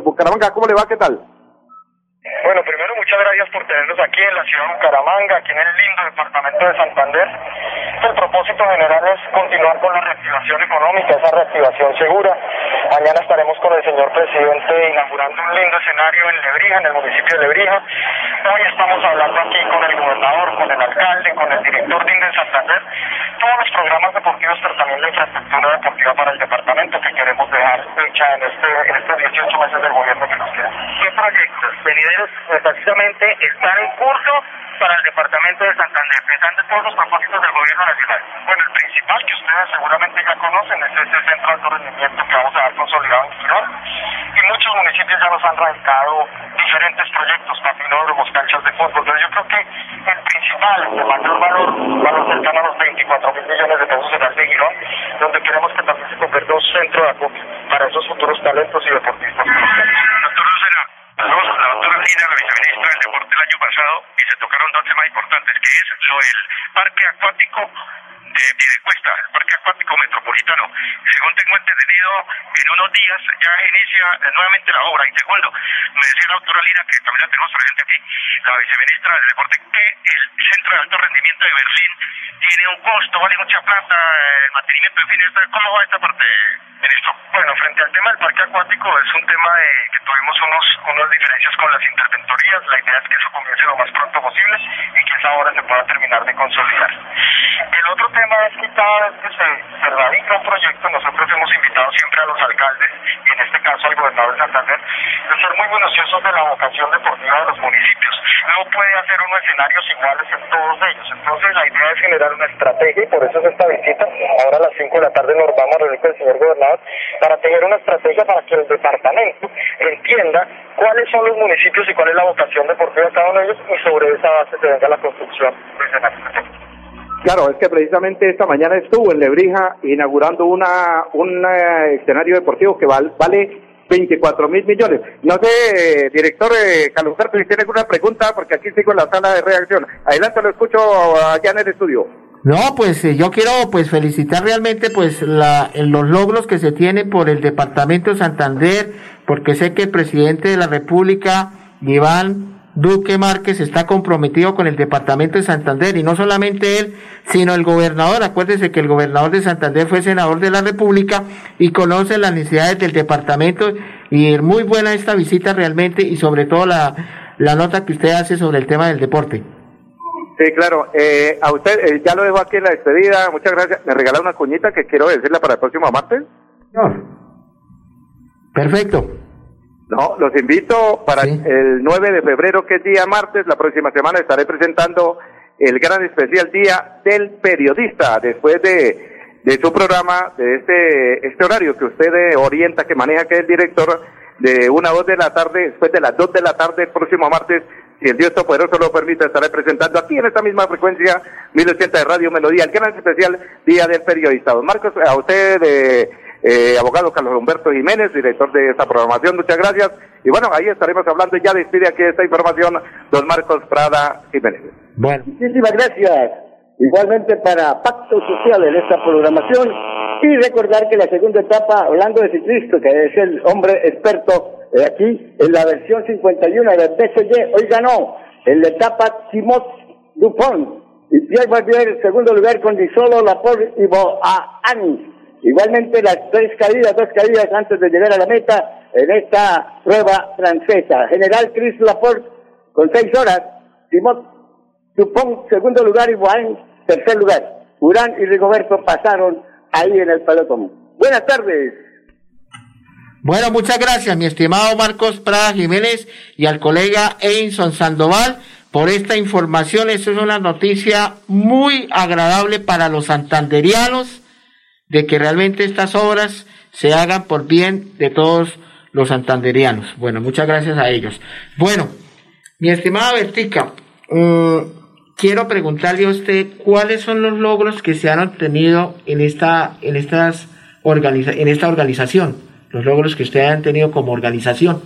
Bucaramanga? ¿Cómo le va? ¿Qué tal? Bueno, primero muchas gracias por tenernos aquí en la ciudad de Bucaramanga, aquí en el lindo departamento de Santander. El propósito general es continuar con la reactivación económica, esa reactivación segura. Mañana estaremos con el señor presidente inaugurando un lindo escenario en Lebrija, en el municipio de Lebrija. Hoy estamos hablando aquí con el gobernador, con el alcalde, con el director de INDE Santander, todos los programas deportivos, pero también la infraestructura deportiva para el departamento que queremos dejar hecha en, este, en estos 18 meses del gobierno que nos queda. ¿Qué proyectos venideros están en curso para el departamento de Santander, pensando en todos los propósitos del gobierno nacional? Bueno, el principal que ustedes seguramente ya conocen es ese centro de alto rendimiento que vamos a dar consolidado en Quirón. Y muchos municipios ya nos han radicado diferentes proyectos, patinódromos, canchas de fútbol. Pero yo creo que el principal, el de mayor valor, valor cercano a los 24 mil millones de pesos el de Girón, donde queremos que también se convierta un centro de acopio para esos futuros talentos y deportistas. Doctor Lucena, con la doctora Lina, la viceministra del Deporte el año pasado, y se tocaron dos temas importantes, que es lo del parque acuático de Piedecuesta, el parque acuático metropolitano. Según tengo entendido, en unos días ya inicia eh, nuevamente la obra. Y segundo, me decía la doctora Lina, que también la tenemos presente aquí, la viceministra del Deporte, que el Centro de Alto Rendimiento de Berlín tiene un costo, vale mucha plata, eh, mantenimiento, en fin, ¿cómo va esta parte, ministro? Bueno, frente al tema del parque acuático, es un tema de que tuvimos unos, unas diferencias con las interventorías. La idea es que eso comience lo más pronto posible y esa obra se pueda terminar de consolidar. El otro tema cada vez que se, se radica un proyecto, nosotros hemos invitado siempre a los alcaldes, y en este caso al gobernador de Santander, de ser muy minuciosos de la vocación deportiva de los municipios. No puede hacer unos escenarios iguales en todos ellos. Entonces la idea es generar una estrategia y por eso es esta visita. Ahora a las 5 de la tarde nos vamos a reunir con el señor gobernador para tener una estrategia para que el departamento entienda cuáles son los municipios y cuál es la vocación deportiva de cada uno de ellos y sobre esa base se venga la construcción de escenarios. Claro, es que precisamente esta mañana estuvo en Lebrija inaugurando una un eh, escenario deportivo que val, vale 24 mil millones. No sé, director eh, si tiene alguna pregunta, porque aquí sigo en la sala de reacción. Adelante, lo escucho allá en el estudio. No, pues eh, yo quiero pues felicitar realmente pues la, los logros que se tienen por el departamento de Santander, porque sé que el presidente de la República, Iván Duque Márquez está comprometido con el departamento de Santander y no solamente él, sino el gobernador. Acuérdese que el gobernador de Santander fue senador de la República y conoce las necesidades del departamento y es muy buena esta visita realmente y sobre todo la, la nota que usted hace sobre el tema del deporte. Sí, claro. Eh, a usted, eh, ya lo dejo aquí en la despedida. Muchas gracias. ¿Me regala una cuñita que quiero decirle para el próximo martes? No. Perfecto. No, los invito para el 9 de febrero, que es día martes. La próxima semana estaré presentando el gran especial Día del Periodista, después de, de su programa, de este, este horario que usted eh, orienta, que maneja, que es el director, de una a de la tarde, después de las dos de la tarde, el próximo martes, si el Dios Todopoderoso lo permite, estaré presentando aquí en esta misma frecuencia, 1080 de Radio Melodía, el gran especial Día del Periodista. Don Marcos, a usted de eh, abogado Carlos Humberto Jiménez, director de esta programación, muchas gracias. Y bueno, ahí estaremos hablando y ya despide aquí esta información don Marcos Prada Jiménez. Bueno. Muchísimas gracias. Igualmente para Pacto Social en esta programación y recordar que la segunda etapa, hablando de ciclista, que es el hombre experto de aquí, en la versión 51 del BCY, hoy ganó en la etapa Timot Dupont y Pierre Barbier en segundo lugar con Disolo Laporte y Boaani. Igualmente las tres caídas, dos caídas antes de llegar a la meta en esta prueba francesa. General Chris Laporte con seis horas, Simón Dupont segundo lugar y Boain tercer lugar. Urán y Rigoberto pasaron ahí en el pelotón. Buenas tardes. Bueno, muchas gracias, mi estimado Marcos Prada Jiménez y al colega Einson Sandoval por esta información. Esto es una noticia muy agradable para los santanderianos de que realmente estas obras se hagan por bien de todos los santanderianos. Bueno, muchas gracias a ellos. Bueno, mi estimada Vertica, mm, quiero preguntarle a usted cuáles son los logros que se han obtenido en esta, en estas organiza en esta organización, los logros que usted han tenido como organización.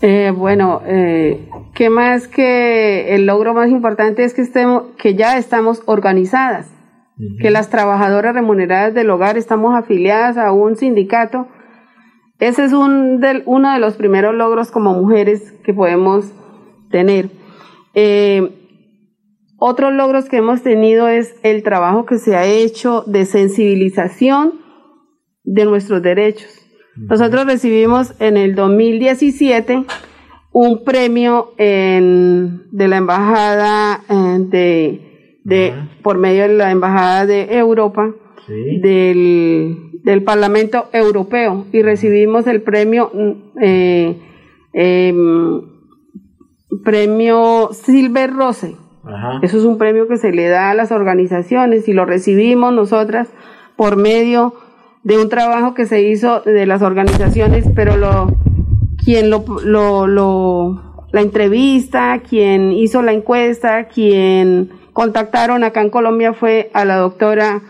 Eh, bueno, eh, ¿qué más que el logro más importante es que estemos, que ya estamos organizadas, que las trabajadoras remuneradas del hogar estamos afiliadas a un sindicato. Ese es un del, uno de los primeros logros como mujeres que podemos tener. Eh, otros logros que hemos tenido es el trabajo que se ha hecho de sensibilización de nuestros derechos. Nosotros recibimos en el 2017 un premio en, de la embajada eh, de, por medio de la embajada de Europa del, del Parlamento Europeo y recibimos el premio eh, em, premio Silver Rose. Eso es un premio que se le da a las organizaciones y lo recibimos nosotras por medio de un trabajo que se hizo de las organizaciones, pero lo quien lo, lo, lo la entrevista, quien hizo la encuesta, quien contactaron acá en Colombia fue a la doctora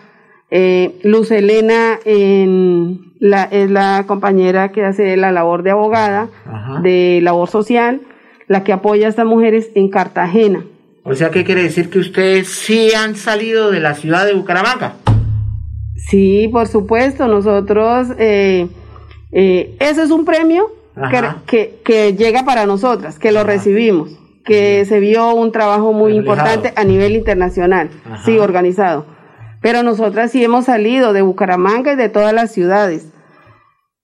eh, Luz Elena, en la, es la compañera que hace la labor de abogada, de labor social, la que apoya a estas mujeres en Cartagena. O sea, ¿qué quiere decir que ustedes sí han salido de la ciudad de Bucaramanga? Sí, por supuesto, nosotros, eh, eh, ese es un premio que, que, llega para nosotras, que lo recibimos, que se vio un trabajo muy importante a nivel internacional, sí, organizado. Pero nosotras sí hemos salido de Bucaramanga y de todas las ciudades.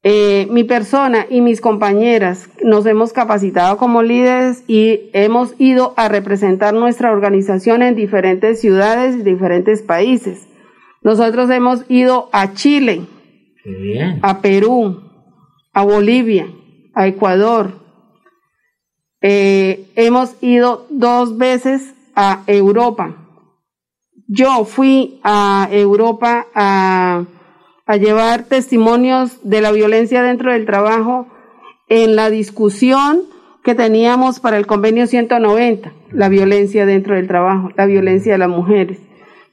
Eh, mi persona y mis compañeras nos hemos capacitado como líderes y hemos ido a representar nuestra organización en diferentes ciudades y diferentes países. Nosotros hemos ido a Chile, a Perú, a Bolivia, a Ecuador. Eh, hemos ido dos veces a Europa. Yo fui a Europa a, a llevar testimonios de la violencia dentro del trabajo en la discusión que teníamos para el convenio 190, la violencia dentro del trabajo, la violencia de las mujeres.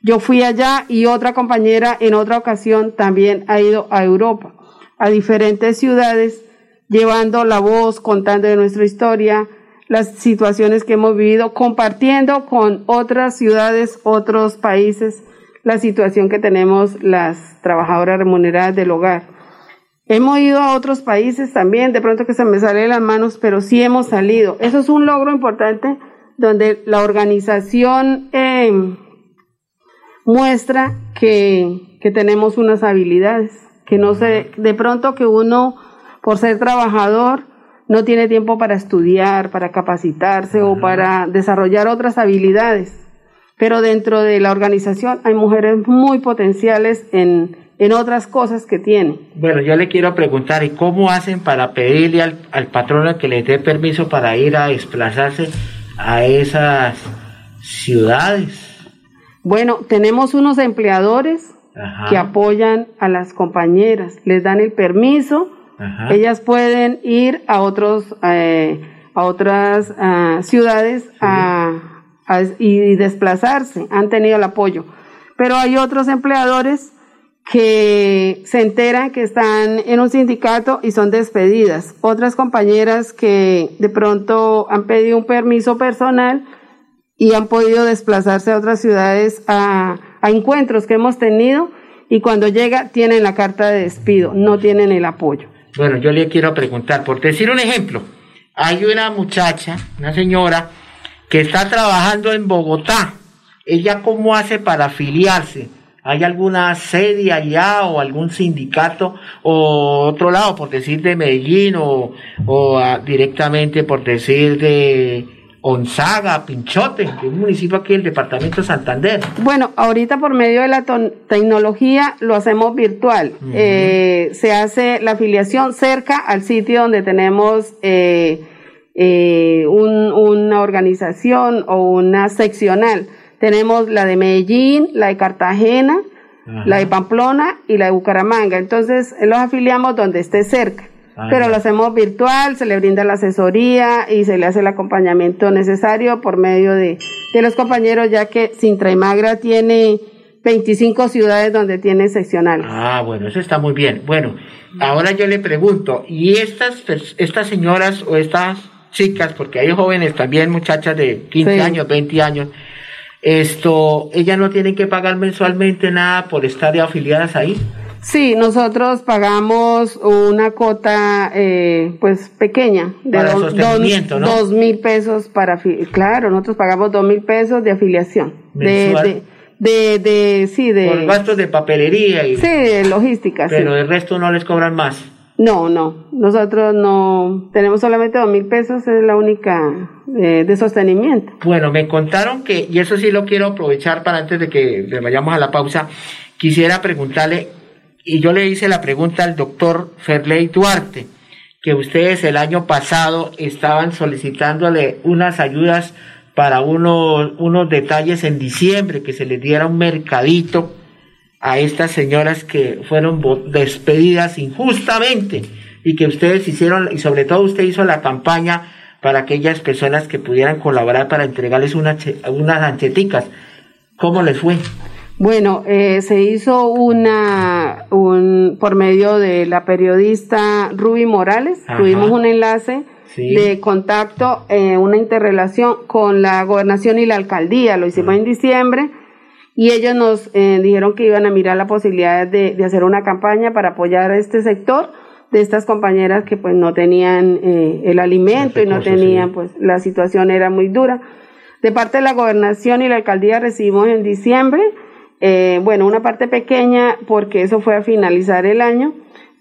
Yo fui allá y otra compañera en otra ocasión también ha ido a Europa, a diferentes ciudades, llevando la voz, contando de nuestra historia, las situaciones que hemos vivido, compartiendo con otras ciudades, otros países, la situación que tenemos las trabajadoras remuneradas del hogar. Hemos ido a otros países también, de pronto que se me sale de las manos, pero sí hemos salido. Eso es un logro importante donde la organización eh, muestra que, que tenemos unas habilidades, que no sé, de pronto que uno, por ser trabajador, no tiene tiempo para estudiar, para capacitarse o para desarrollar otras habilidades. Pero dentro de la organización hay mujeres muy potenciales en, en otras cosas que tienen. Bueno, yo le quiero preguntar, ¿y cómo hacen para pedirle al, al patrono que les dé permiso para ir a desplazarse a esas ciudades? Bueno, tenemos unos empleadores que apoyan a las compañeras, les dan el permiso, ellas pueden ir a otros eh, a otras ah, ciudades y desplazarse, han tenido el apoyo. Pero hay otros empleadores que se enteran que están en un sindicato y son despedidas. Otras compañeras que de pronto han pedido un permiso personal y han podido desplazarse a otras ciudades a, encuentros que hemos tenido y cuando llega tienen la carta de despido, no tienen el apoyo. Bueno, yo le quiero preguntar, por decir un ejemplo, hay una muchacha, una señora, que está trabajando en Bogotá. ¿Ella cómo hace para afiliarse? ¿Hay alguna sede allá o algún sindicato o otro lado, por decir de Medellín o, o ah, directamente por decir de Onzaga, Pinchote, que es un municipio aquí del departamento de Santander. Bueno, ahorita por medio de la tecnología lo hacemos virtual. Eh, se hace la afiliación cerca al sitio donde tenemos eh, eh, un- una organización o una seccional. Tenemos la de Medellín, la de Cartagena, la de Pamplona y la de Bucaramanga. Entonces, los afiliamos donde esté cerca. Pero lo hacemos virtual, se le brinda la asesoría y se le hace el acompañamiento necesario por medio de, de los compañeros, ya que Sintra y Magra tiene 25 ciudades donde tiene seccionales. Ah, bueno, eso está muy bien. Bueno, ahora yo le pregunto, ¿y estas, estas señoras o estas chicas, porque hay jóvenes también, muchachas de 15 Sí. años, 20 años, esto, ellas no tienen que pagar mensualmente nada por estar afiliadas ahí? Sí, nosotros pagamos una cuota, eh, pues pequeña, de Para dos- sostenimiento, ¿no? dos mil pesos para, claro, nosotros pagamos dos mil pesos de afiliación. De, Mensual. de, de, de- sí, de, Por gastos de papelería y... sí, de logística, sí. Pero el resto no les cobran más. No, no, nosotros no, tenemos solamente dos mil pesos, es la única eh, de sostenimiento. Bueno, me contaron que, y eso sí lo quiero aprovechar para antes de que vayamos a la pausa, quisiera preguntarle, y yo le hice la pregunta al doctor Ferley Duarte, que ustedes el año pasado estaban solicitándole unas ayudas para unos, unos detalles en diciembre, que se les diera un mercadito a estas señoras que fueron despedidas injustamente y que ustedes hicieron, y sobre todo usted hizo la campaña para aquellas personas que pudieran colaborar para entregarles una unas ancheticas. ¿Cómo les fue? Bueno, eh, se hizo una, un, por medio de la periodista Ruby Morales, Ajá. tuvimos un enlace Sí. de contacto, eh, una interrelación con la gobernación y la alcaldía, lo hicimos en diciembre, y ellos nos eh, dijeron que iban a mirar la posibilidad de, de hacer una campaña para apoyar a este sector de estas compañeras que pues no tenían eh, el alimento y no tenían, sí. pues la situación era muy dura. De parte de la gobernación y la alcaldía recibimos en diciembre, eh, bueno, una parte pequeña porque eso fue a finalizar el año,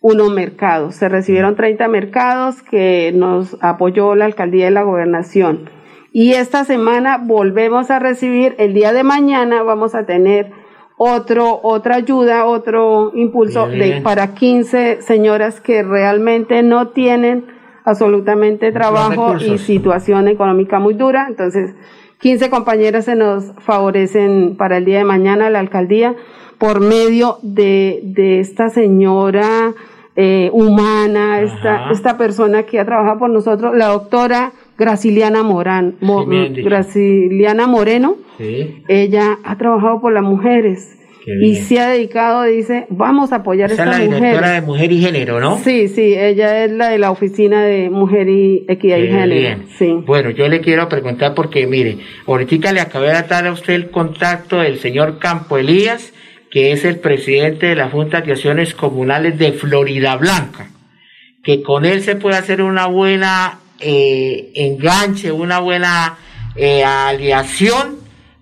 unos mercados. Se recibieron 30 mercados que nos apoyó la alcaldía y la gobernación. Y esta semana volvemos a recibir, el día de mañana vamos a tener otro, otra ayuda, otro impulso de, para 15 señoras que realmente no tienen absolutamente trabajo y situación económica muy dura. Entonces, 15 compañeras se nos favorecen para el día de mañana la alcaldía por medio de, de esta señora eh, humana, esta, esta persona que ha trabajado por nosotros, la doctora Graciliana Morán, Mo- Sí. Graciliana Moreno. Sí. Ella ha trabajado por las mujeres y se ha dedicado, dice, vamos a apoyar a Esa es la directora mujeres. de Mujer y Género, ¿no? Sí, sí, ella es la de la oficina de Mujer y Equidad y Qué Género. bien. Sí. Bueno, yo le quiero preguntar porque, mire, ahorita le acabé de dar a usted el contacto del señor Campo Elías, que es el presidente de la Junta de Acciones Comunales de Florida Blanca, que con él se puede hacer una buena eh, enganche, una buena eh, aliación,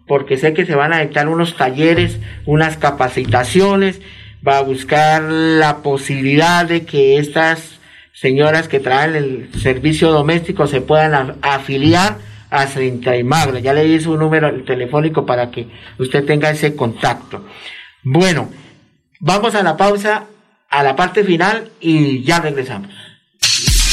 porque sé que se van a dictar unos talleres, unas capacitaciones, va a buscar la posibilidad de que estas señoras que traen el servicio doméstico se puedan afiliar a Centra y Magra. Ya le di su número telefónico para que usted tenga ese contacto. Bueno, vamos a la pausa, a la parte final y ya regresamos.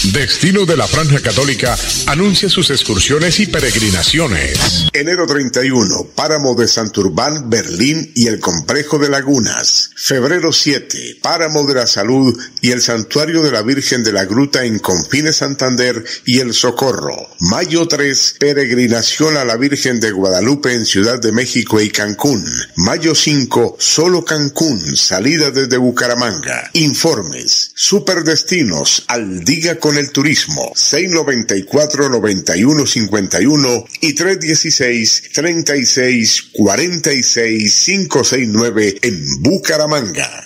Destino de la Franja Católica anuncia sus excursiones y peregrinaciones. Enero 31, Páramo de Santurbán, Berlín y el Complejo de Lagunas. Febrero 7, Páramo de la Salud y el Santuario de la Virgen de la Gruta en Confines Santander y El Socorro. Mayo 3, peregrinación a la Virgen de Guadalupe en Ciudad de México y Cancún. Mayo 5, solo Cancún, salida desde Bucaramanga. Informes, superdestinos, al día con el turismo, 694-9151 y 316-3646-569 en Bucaramanga.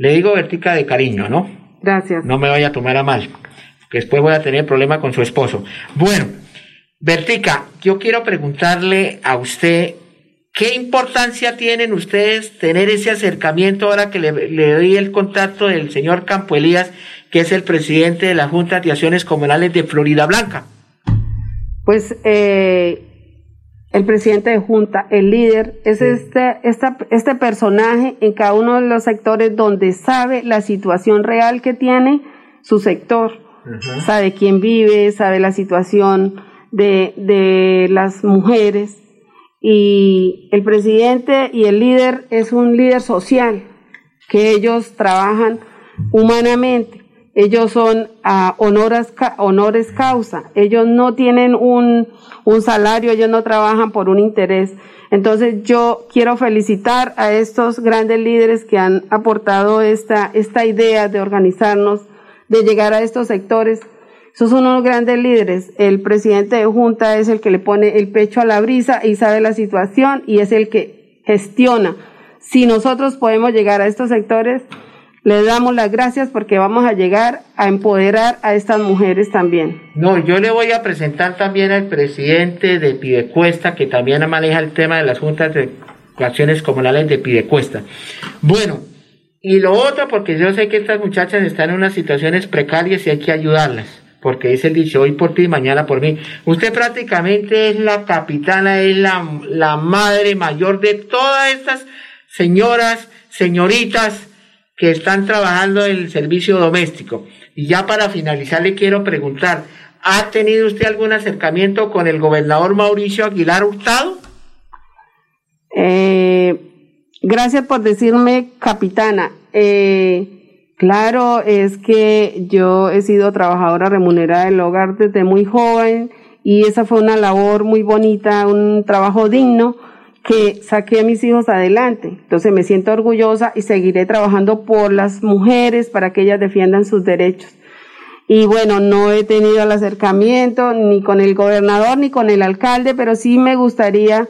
le digo Bertica de cariño, ¿no? Gracias. No me vaya a tomar a mal, que después voy a tener problema con su esposo. Bueno, Bertica, yo quiero preguntarle a usted ¿Qué importancia tienen ustedes tener ese acercamiento ahora que le, le, doy el contacto del señor Campo Elías, que es el presidente de la Junta de Acciones Comunales de Florida Blanca? Pues eh, el presidente de Junta, el líder, es este, esta, este personaje en cada uno de los sectores donde sabe la situación real que tiene su sector, sabe quién vive, sabe la situación de, de las mujeres. Y el presidente y el líder es un líder social, que ellos trabajan humanamente, ellos son a honoras, honores causa, ellos no tienen un, un salario, ellos no trabajan por un interés. Entonces yo quiero felicitar a estos grandes líderes que han aportado esta, esta idea de organizarnos, de llegar a estos sectores. Esos son unos grandes líderes. El presidente de Junta es el que le pone el pecho a la brisa y sabe la situación y es el que gestiona. Si nosotros podemos llegar a estos sectores, le damos las gracias porque vamos a llegar a empoderar a estas mujeres también. No, yo le voy a presentar también al presidente de Pidecuesta, que también maneja el tema de las juntas de acciones comunales de Pidecuesta. Bueno, y lo otro, porque yo sé que estas muchachas están en unas situaciones precarias y hay que ayudarlas. Porque es el dicho hoy por ti, mañana por mí. Usted prácticamente es la capitana, es la, la madre mayor de todas estas señoras, señoritas que están trabajando en el servicio doméstico. Y ya para finalizar le quiero preguntar, ¿ha tenido usted algún acercamiento con el gobernador Mauricio Aguilar Hurtado? Eh, gracias por decirme capitana. Eh, claro, es que yo he sido trabajadora remunerada del hogar desde muy joven y esa fue una labor muy bonita, un trabajo digno que saqué a mis hijos adelante. Entonces me siento orgullosa y seguiré trabajando por las mujeres para que ellas defiendan sus derechos. Y bueno, no he tenido el acercamiento ni con el gobernador ni con el alcalde, pero sí me gustaría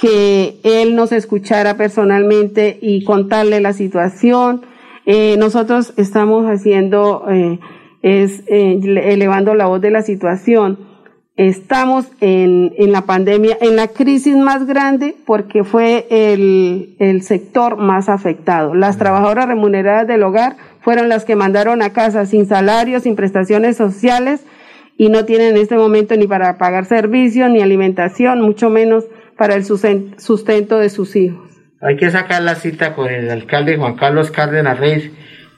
que él nos escuchara personalmente y contarle la situación. Eh, nosotros estamos haciendo, eh, es eh, elevando la voz de la situación. Estamos en, en la pandemia, en la crisis más grande, porque fue el, el sector más afectado. Las trabajadoras remuneradas del hogar fueron las que mandaron a casa sin salario, sin prestaciones sociales y no tienen en este momento ni para pagar servicios ni alimentación, mucho menos para el susten- sustento de sus hijos. Hay que sacar la cita con el alcalde Juan Carlos Cárdenas Reyes,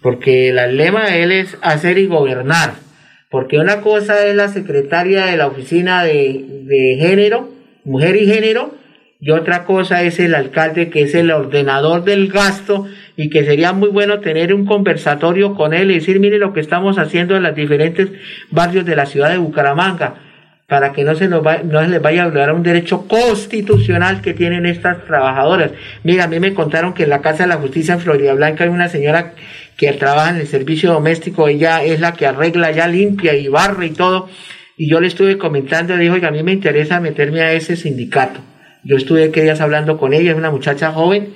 porque el lema de él es hacer y gobernar. Porque una cosa es la secretaria de la oficina de, de género, mujer y género, y otra cosa es el alcalde que es el ordenador del gasto y que sería muy bueno tener un conversatorio con él y decir, mire lo que estamos haciendo en los diferentes barrios de la ciudad de Bucaramanga, para que no se, nos va- no se les vaya a violar un derecho constitucional que tienen estas trabajadoras. Mira, a mí me contaron que en la Casa de la Justicia en Florida Blanca hay una señora que trabaja en el servicio doméstico, ella es la que arregla, ya limpia y barre y todo, y yo le estuve comentando, dijo que a mí me interesa meterme a ese sindicato. Yo estuve que días hablando con ella, es una muchacha joven,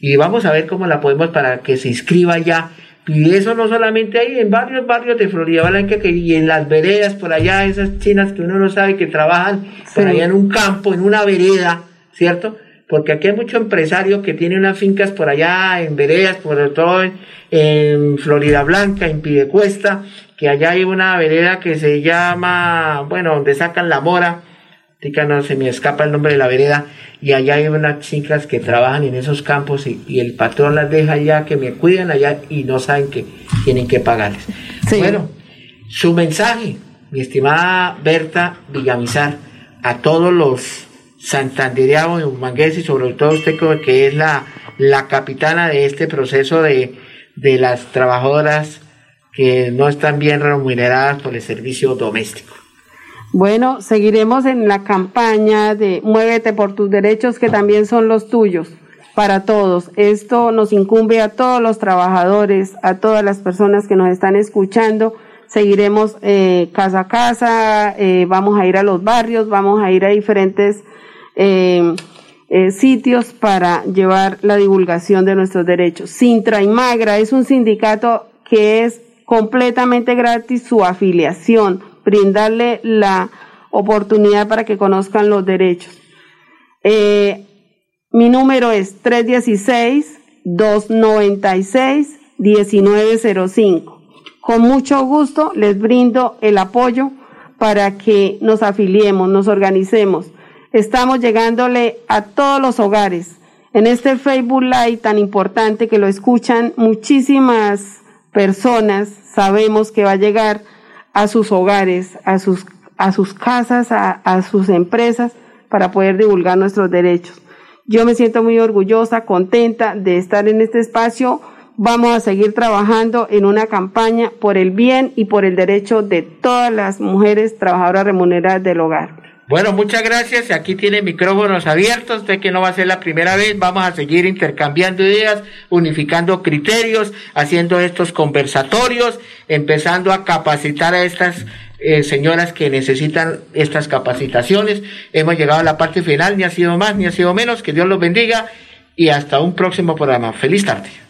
y vamos a ver cómo la podemos para que se inscriba ya. Y eso no solamente hay en varios barrios de Florida Blanca que, y en las veredas por allá, esas chinas que uno no sabe que trabajan por allá en un campo, en una vereda, ¿cierto? Porque aquí hay mucho empresario que tiene unas fincas por allá en veredas, por todo en, en Florida Blanca, en Pidecuesta, que allá hay una vereda que se llama, bueno, donde sacan la mora, tica no se me escapa el nombre de la vereda, y allá hay unas chicas que trabajan en esos campos y, y el patrón las deja allá, que me cuidan allá y no saben que tienen que pagarles. Bueno, su mensaje, mi estimada Berta Villamizar, a todos los santandereanos y mangueses, y sobre todo usted que es la, la capitana de este proceso de, de las trabajadoras que no están bien remuneradas por el servicio doméstico. Bueno, seguiremos en la campaña de Muévete por tus derechos, que también son los tuyos, para todos. Esto nos incumbe a todos los trabajadores, a todas las personas que nos están escuchando. Seguiremos eh, casa a casa, eh, vamos a ir a los barrios, vamos a ir a diferentes eh, sitios para llevar la divulgación de nuestros derechos. Sintra y Magra es un sindicato que es completamente gratis su afiliación brindarle la oportunidad para que conozcan los derechos. Eh, mi número es 316-296-1905. Con mucho gusto les brindo el apoyo para que nos afiliemos, nos organicemos. Estamos llegándole a todos los hogares. En este Facebook Live tan importante que lo escuchan muchísimas personas, sabemos que va a llegar a sus hogares, a sus, a sus casas, a, a sus empresas, para poder divulgar nuestros derechos. Yo me siento muy orgullosa, contenta de estar en este espacio. Vamos a seguir trabajando en una campaña por el bien y por el derecho de todas las mujeres trabajadoras remuneradas del hogar. Bueno, muchas gracias. Aquí tiene micrófonos abiertos. Usted que no va a ser la primera vez. Vamos a seguir intercambiando ideas, unificando criterios, haciendo estos conversatorios, empezando a capacitar a estas eh, señoras que necesitan estas capacitaciones. Hemos llegado a la parte final. Ni ha sido más, ni ha sido menos. Que Dios los bendiga. Y hasta un próximo programa. Feliz tarde.